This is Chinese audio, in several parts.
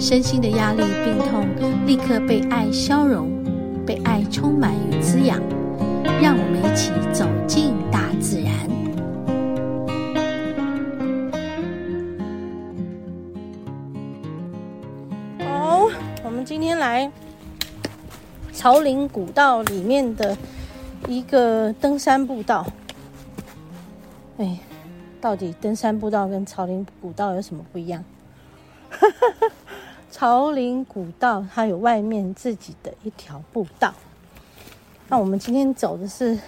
身心的压力、病痛立刻被爱消融，被爱充满与滋养。让我们一起走进大自然。好，我们今天来朝林古道里面的一个登山步道。哎。到底登山步道跟朝林古道有什么不一样？哈哈哈朝林古道它有外面自己的一条步道，那我们今天走的是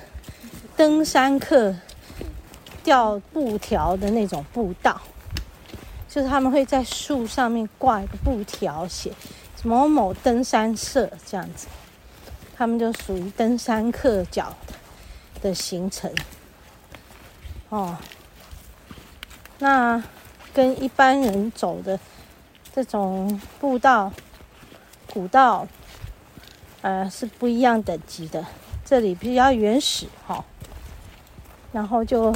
登山客吊布条的那种步道，就是他们会在树上面挂一个布条，写某某登山社这样子，他们就属于登山客脚的行程哦。那跟一般人走的这种步道、古道，呃，是不一样等级的。这里比较原始哈，然后就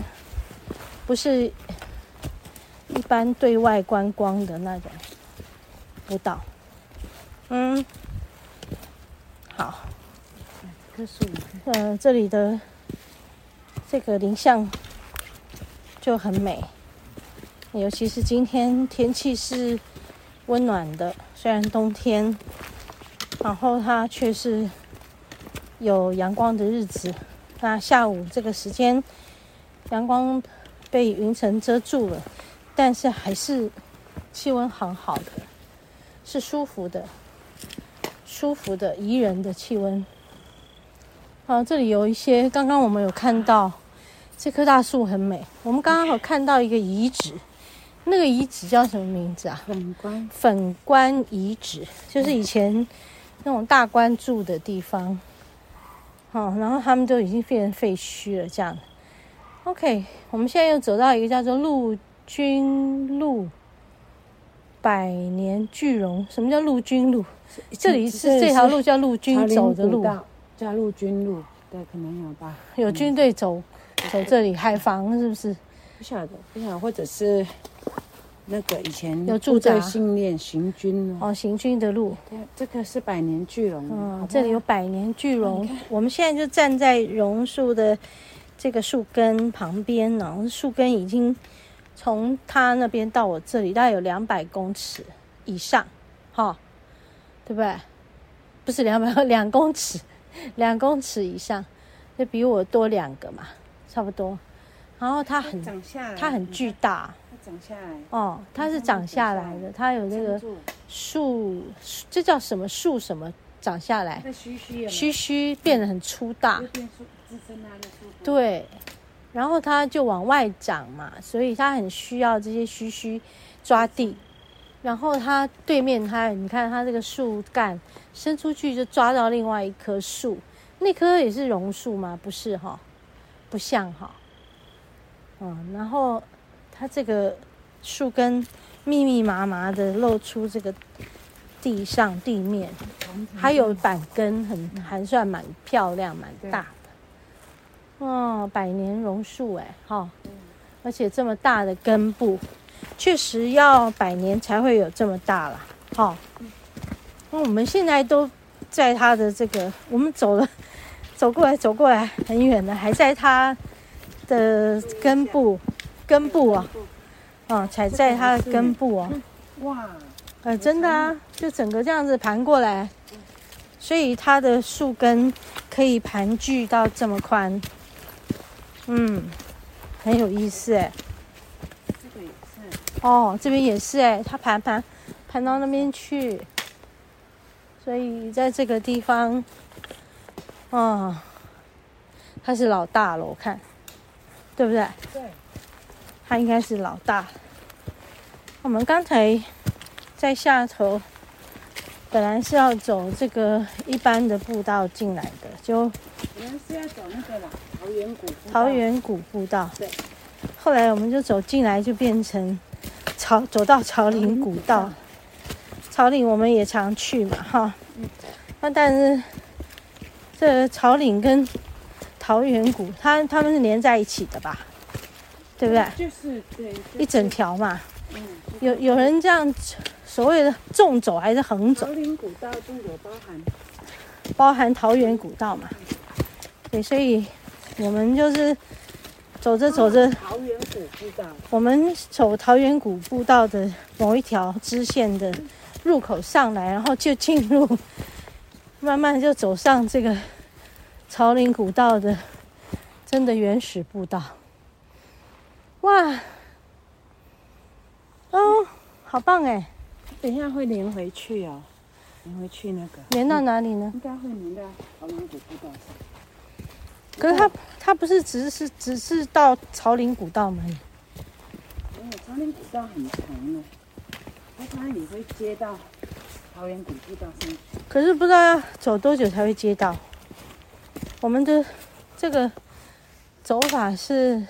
不是一般对外观光的那种步道。嗯，好，棵树，呃，这里的这个林相就很美。尤其是今天天气是温暖的，虽然冬天，然后它却是有阳光的日子。那下午这个时间，阳光被云层遮住了，但是还是气温很好的，是舒服的，舒服的宜人的气温。好，这里有一些，刚刚我们有看到这棵大树很美，我们刚刚有看到一个遗址。那个遗址叫什么名字啊？粉关粉关遗址，就是以前那种大官住的地方。好、哦，然后他们都已经变成废墟了，这样。OK，我们现在又走到一个叫做陆军路百年巨龙。什么叫陆军路？这里是这条路叫陆军走的路，叫陆军路。对，可能有吧。有军队走走这里，海防是不是？不晓得，不晓得，或者是。那个以前有驻扎训练行军哦，行军的路。对，这个是百年巨龙。嗯，这里有百年巨龙。我们现在就站在榕树的这个树根旁边呢，树根已经从它那边到我这里，大概有两百公尺以上，哈、哦，对不对？不是两百，两公尺，两公尺以上，就比我多两个嘛，差不多。然后它很，它很巨大。长下来哦，它是长下来的，它有那个树，这叫什么树？什么长下来？须须须须变得很粗大。对，然后它就往外长嘛，所以它很需要这些须须抓地。然后它对面它，你看它这个树干伸出去就抓到另外一棵树，那棵也是榕树吗？不是哈，不像哈。嗯，然后。它这个树根密密麻麻的露出这个地上地面，还有板根很还算蛮漂亮蛮大的，哦，百年榕树哎，哈，而且这么大的根部，确实要百年才会有这么大了，哈。那我们现在都在它的这个，我们走了走过来走过来很远了，还在它的根部。根部啊，啊，踩在它的根部哦，哇，呃，真的啊，就整个这样子盘过来，所以它的树根可以盘踞到这么宽，嗯，很有意思哎。这个也是。哦，这边也是哎，它盘盘盘到那边去，所以在这个地方，哦，它是老大了，我看，对不对？对。他应该是老大。我们刚才在下头本来是要走这个一般的步道进来的，就本来是要走那个啦，桃源谷。桃源谷步道。对。后来我们就走进来，就变成朝走到朝林古道。朝岭我们也常去嘛，哈。嗯。那但是这朝岭跟桃源谷，它它们是连在一起的吧？对不对？就是对。一整条嘛。嗯。有有人这样所谓的纵走还是横走？桃林古道都有包含，包含桃源古道嘛。对，所以我们就是。走着走着，桃源古步道。我们走桃源古步道的某一条支线的入口上来，然后就进入，慢慢就走上这个桃林古道的真的原始步道。哇，哦，好棒哎！等一下会连回去哦，连回去那个。连到哪里呢？应该会连到桃源谷步道上。可是它它不是只是只是到草岭古道吗？没有，草岭古道很长呢，它它也会接到桃源谷步道上。可是不知道要走多久才会接到。我们的这个走法是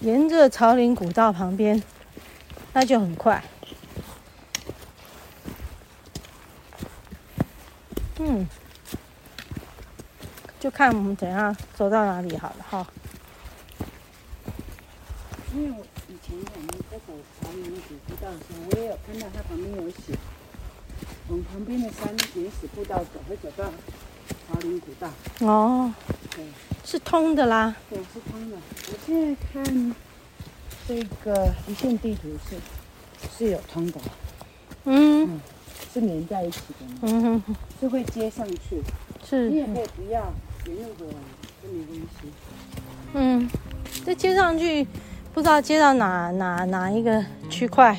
沿着朝林古道旁边，那就很快。嗯。就看我们等下走到哪里好了哈。因为我以前我们在走朝林古步道的时候，我也有看到它旁边有写，往旁边的山原始步道走，会走到朝林古道。哦，对，是通的啦。对，是通的。我现在看这个一线地图是是有通的。嗯，嗯，是连在一起的。嗯哼哼，是会接上去。是。你也可以不要。沿路的都没关系。嗯，这接上去，不知道接到哪哪哪一个区块，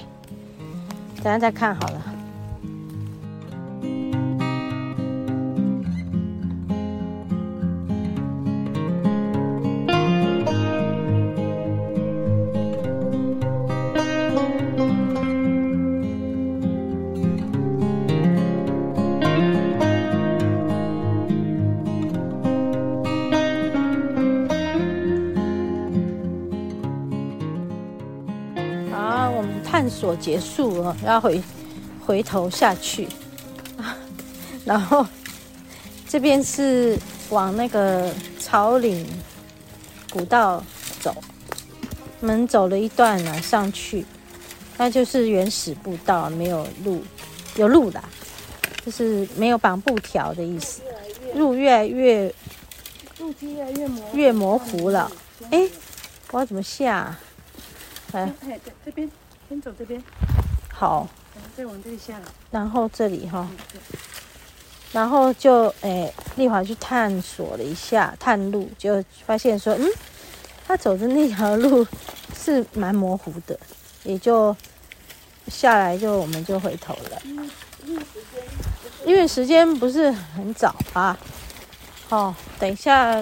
等下再看好了。所结束了，要回回头下去，然后这边是往那个草岭古道走，我们走了一段呢，上去，那就是原始步道，没有路，有路的，就是没有绑布条的意思，路越来越，路基越来越模越模糊了。哎，我要怎么下？哎，这边。先走这边，好，再往这里下来，然后这里哈，然后就诶，丽华去探索了一下探路，就发现说，嗯，他走的那条路是蛮模糊的，也就下来就我们就回头了，因为时间不是很早啊，哦，等一下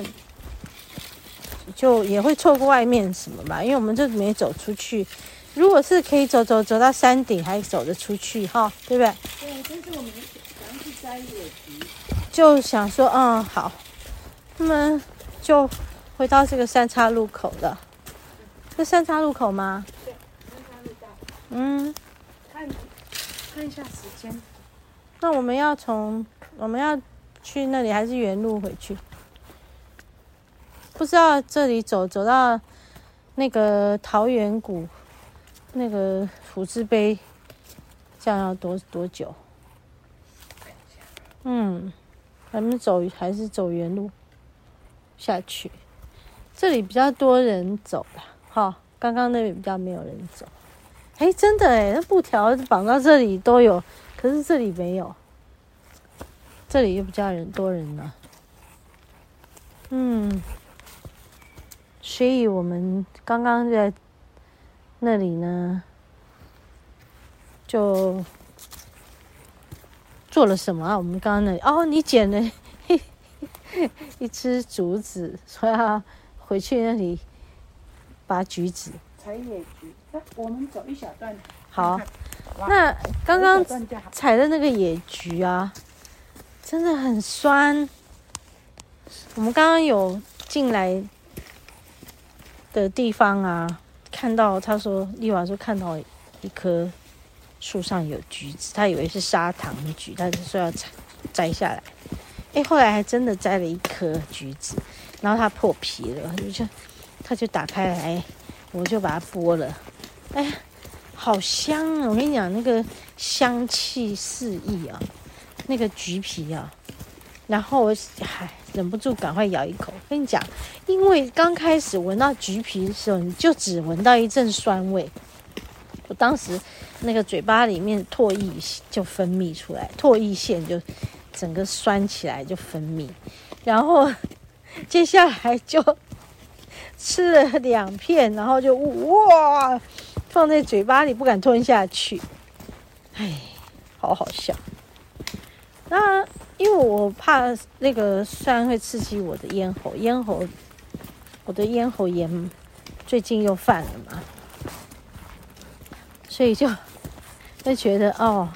就也会错过外面什么吧，因为我们就没走出去。如果是可以走走走到山顶还走得出去哈，对不对？对，但是我们想要去摘野菊，就想说，嗯，好，那么就回到这个三岔路口了。这三岔路口吗？对，三岔路道。嗯，看看一下时间。那我们要从我们要去那里还是原路回去？不知道这里走走到那个桃源谷。那个虎字碑，这样要多多久？嗯，咱们走还是走原路下去？这里比较多人走了，哈，刚刚那边比较没有人走。哎，真的哎，那布条绑到这里都有，可是这里没有，这里又比较人多人了。嗯，所以我们刚刚在。那里呢，就做了什么啊？我们刚刚那里哦，你捡了一只竹子，说要回去那里拔橘子。采野菊，那我们走一小段。好，那刚刚采的那个野菊啊，真的很酸。我们刚刚有进来的地方啊，看到他说丽娃说看到一棵树上有橘子，他以为是砂糖橘，他就说要采摘下来。哎，后来还真的摘了一颗橘子，然后它破皮了，就他就打开来，我就把它剥了。哎。好香啊！我跟你讲，那个香气四溢啊，那个橘皮啊，然后我还忍不住赶快咬一口。跟你讲，因为刚开始闻到橘皮的时候，你就只闻到一阵酸味。我当时那个嘴巴里面唾液就分泌出来，唾液腺就整个酸起来就分泌，然后接下来就吃了两片，然后就哇。放在嘴巴里不敢吞下去，哎，好好笑。那因为我怕那个酸会刺激我的咽喉，咽喉，我的咽喉炎最近又犯了嘛，所以就就觉得哦，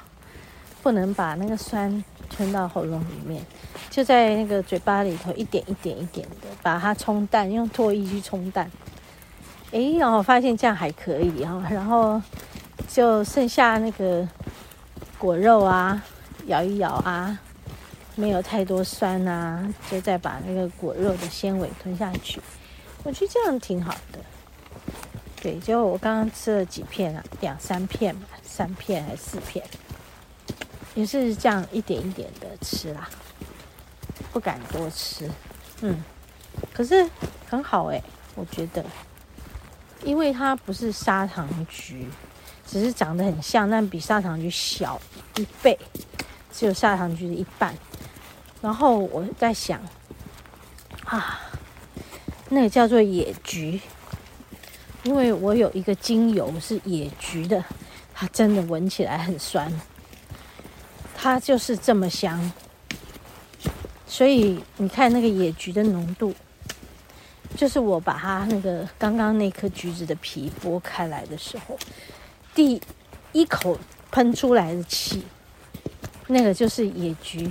不能把那个酸吞到喉咙里面，就在那个嘴巴里头一点一点一点的把它冲淡，用唾液去冲淡。哎，然后发现这样还可以哈，然后就剩下那个果肉啊，咬一咬啊，没有太多酸啊，就再把那个果肉的纤维吞下去。我觉得这样挺好的。对，就我刚刚吃了几片啊，两三片吧，三片还是四片，也是这样一点一点的吃啦，不敢多吃。嗯，可是很好哎，我觉得。因为它不是砂糖橘，只是长得很像，但比砂糖橘小一倍，只有砂糖橘的一半。然后我在想，啊，那个叫做野橘，因为我有一个精油是野橘的，它真的闻起来很酸，它就是这么香。所以你看那个野橘的浓度。就是我把它那个刚刚那颗橘子的皮剥开来的时候，第一口喷出来的气，那个就是野菊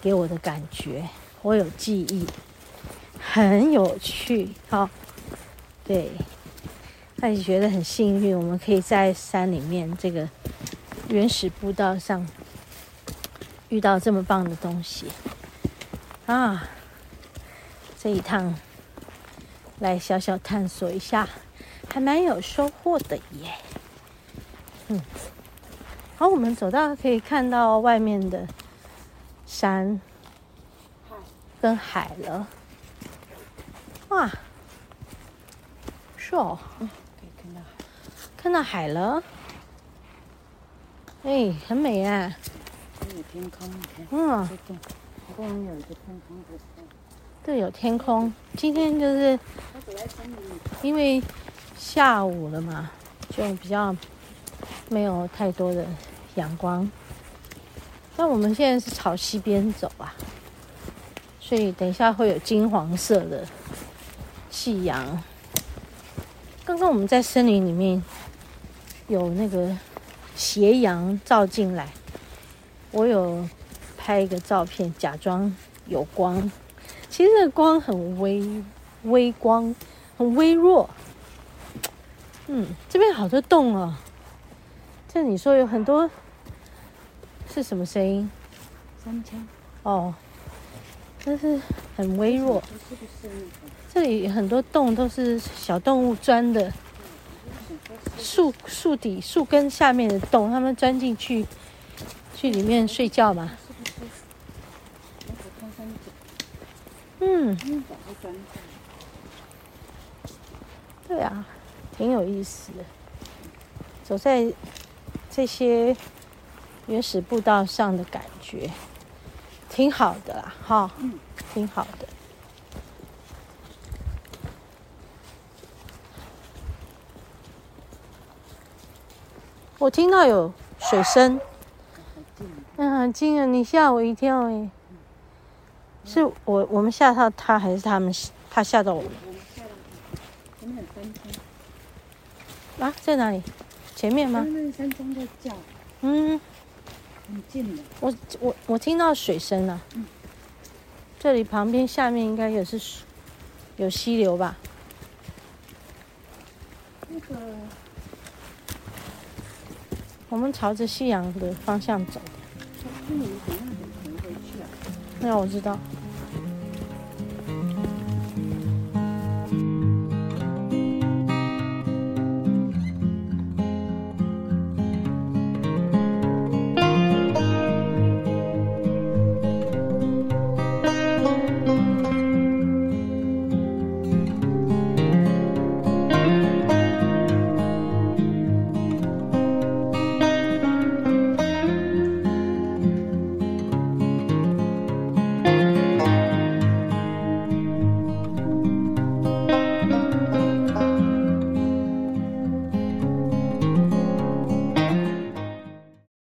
给我的感觉，我有记忆，很有趣。好，对，那你觉得很幸运，我们可以在山里面这个原始步道上遇到这么棒的东西啊！这一趟。来小小探索一下，还蛮有收获的耶。嗯，好，我们走到可以看到外面的山跟海了。哇，是哦，嗯，可以看到海，看到海了。哎，很美啊。有天空，嗯，公园有一个天空对，有天空。今天就是因为下午了嘛，就比较没有太多的阳光。那我们现在是朝西边走啊，所以等一下会有金黄色的夕阳。刚刚我们在森林里面有那个斜阳照进来，我有拍一个照片，假装有光。其实那个光很微，微光，很微弱。嗯，这边好多洞哦。这你说有很多，是什么声音？三枪。哦，但是很微弱。这里很多洞都是小动物钻的，树树底、树根下面的洞，它们钻进去，去里面睡觉嘛。嗯，对啊，挺有意思的。走在这些原始步道上的感觉，挺好的啦，哈，挺好的。我听到有水声，嗯，很近啊，你吓我一跳哎。是我我们吓到他，还是他们他吓到我们？啊，在哪里？前面吗？那山中在叫，嗯，很近的。我我我听到水声了。嗯。这里旁边下面应该也是水，有溪流吧？那个，我们朝着夕阳的方向走。那我知道。